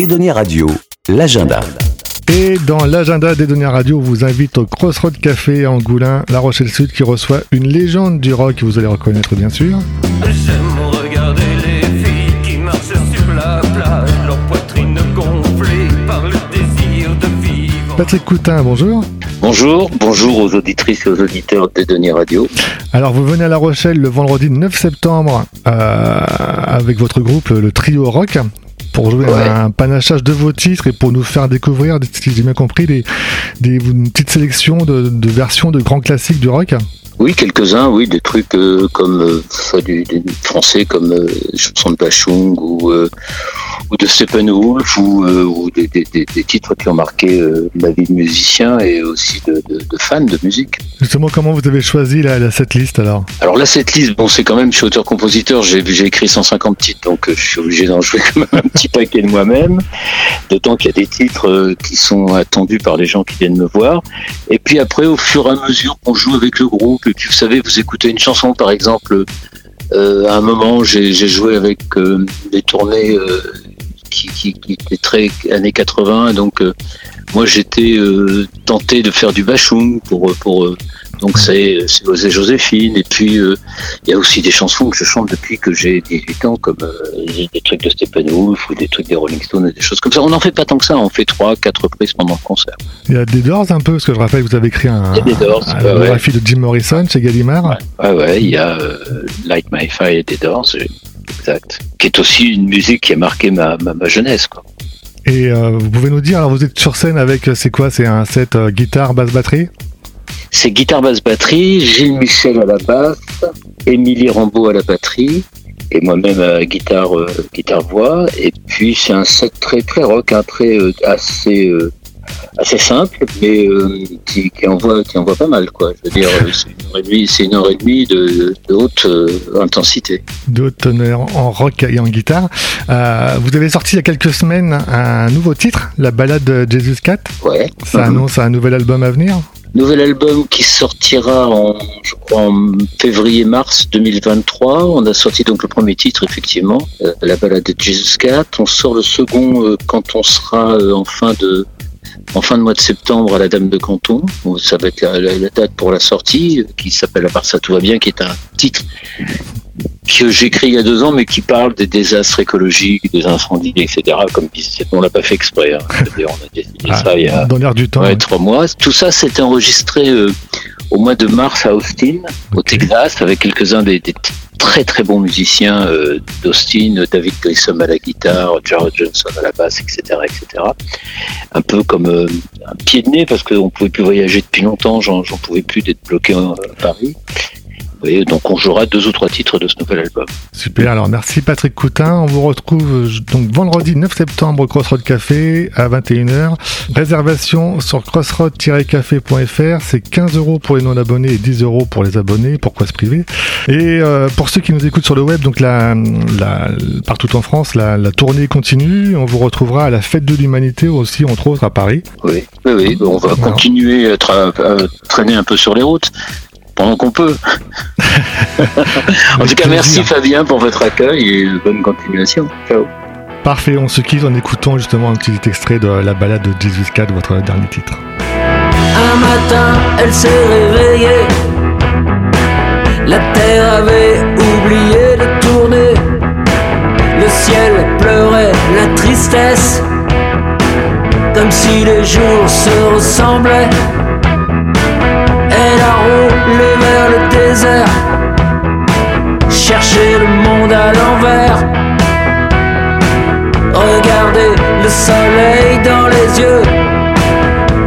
Edonia Radio, l'agenda. Et dans l'agenda d'Edonia Radio, on vous invite au Crossroad Café à Angoulin, La Rochelle Sud, qui reçoit une légende du rock que vous allez reconnaître bien sûr. J'aime regarder les filles qui marchent sur la plage, leur poitrine gonflée par le désir de vivre. Patrick Coutin, bonjour. Bonjour, bonjour aux auditrices et aux auditeurs de Denis Radio. Alors vous venez à La Rochelle le vendredi 9 septembre euh, avec votre groupe le Trio Rock pour jouer Ouais. un panachage de vos titres et pour nous faire découvrir, si j'ai bien compris, des, des, une petite sélection de, de versions de grands classiques du rock. Oui, quelques-uns, oui, des trucs euh, comme euh, du, du français comme euh, chanson de Bachung ou, euh, ou de Steppenwolf ou, euh, ou des, des- des- des titres qui ont marqué euh, la vie de musicien et aussi de, de- de fans de musique. Justement, comment vous avez choisi la, la setlist alors? Alors là, cette liste, bon, c'est quand même, je suis auteur-compositeur, j'ai j'ai écrit 150 titres, donc euh, je suis obligé d'en jouer quand même un petit paquet de moi-même. D'autant qu'il y a des titres euh, qui sont attendus par les gens qui viennent me voir. Et puis après, au fur et à mesure qu'on joue avec le groupe, et puis vous savez, vous écoutez une chanson, par exemple, à un moment, j'ai joué avec euh, des tournées euh, qui, qui, qui étaient très années 80, donc euh, moi j'étais euh, tenté de faire du bachung pour pour euh, donc c'est c'est Osé Joséphine et puis euh, il y a aussi des chansons que je chante depuis que j'ai 18 ans comme euh, des trucs de Steppenwolf ou des trucs des Rolling Stones et des choses comme ça. On n'en fait pas tant que ça, on fait trois quatre reprises pendant le concert. Il y a des Doors un peu, parce que je rappelle que vous avez écrit un, Il y a des Doors, un- ouais, de Jim Morrison chez Gallimard. Ouais ouais, il y a euh, Light My Fire des Doors, exact, qui est aussi une musique qui a marqué ma, ma, ma jeunesse quoi. Et euh, vous pouvez nous dire, alors vous êtes sur scène avec, c'est quoi? C'est un set guitare, basse, batterie? C'est guitare basse batterie, Gilles Michel à la basse, Émilie Rambeau à la batterie et moi-même à la guitare euh, guitare voix et puis c'est un set très très rock, hein, très euh, assez euh, assez simple mais euh, qui, qui envoie qui envoie pas mal quoi. Je veux dire euh, c'est une heure et demie, c'est une heure et demie de, de haute euh, intensité. de haute teneur en rock et en guitare. Euh, vous avez sorti il y a quelques semaines un nouveau titre, la balade de Jesus Cat. Ouais. Ça Mhm. annonce un nouvel album à venir. Nouvel album qui sortira en, je crois, en février-mars 2023. On a sorti donc le premier titre, effectivement, euh, la balade de Jesus Cat. On sort le second euh, quand on sera euh, en fin de mois de septembre à la Dame de Canton. Ça va être la, la- date pour la sortie, qui s'appelle À part ça tout va bien, qui est un titre que j'écris il y a deux ans, mais qui parle des désastres écologiques, des incendies, etc. Comme disait, on l'a pas fait exprès. Hein. On a décidé ça il y a dans l'air du temps. Ouais, trois mois. Tout ça, c'était enregistré euh, au mois de mars à Austin, au. Texas, avec quelques-uns des, des très très bons musiciens euh, d'Austin, David Grissom à la guitare, Jared Johnson à la basse, etc., etc. Un peu comme euh, un pied de nez parce qu'on pouvait plus voyager depuis longtemps, j'en j'en pouvais plus d'être bloqué euh, à Paris. Et donc on jouera deux ou trois titres de ce nouvel album. Super, alors merci Patrick Coutin. On vous retrouve euh, donc vendredi 9 septembre au Crossroad Café à 21h. Réservation sur crossroad-café.fr. C'est 15 euros pour les non-abonnés et 10 euros pour les abonnés. Pourquoi se priver? Et euh, pour ceux qui nous écoutent sur le web, donc la, la- partout en France, la, la tournée continue. On vous retrouvera à la Fête de l'Humanité aussi, entre autres à Paris. Oui, oui, oui. On va continuer à, tra- à traîner un peu sur les routes pendant qu'on peut. En tout cas, merci. Fabien pour votre accueil et bonne continuation. Ciao. Parfait, on se quitte en écoutant justement un petit extrait de la balade de Jesus Cat, votre dernier titre. Un matin, elle s'est réveillée. La terre avait oublié de tourner. Le ciel pleurait la tristesse. Comme si les jours se ressemblaient. Soleil dans les yeux.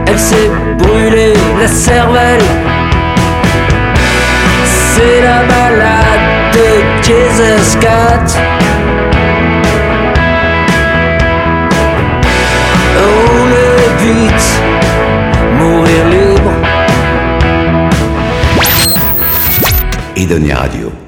Elle s'est brûlée la cervelle. C'est la balade de Jesus Cat. Rouler vite, mourir libre. Edonia Radio.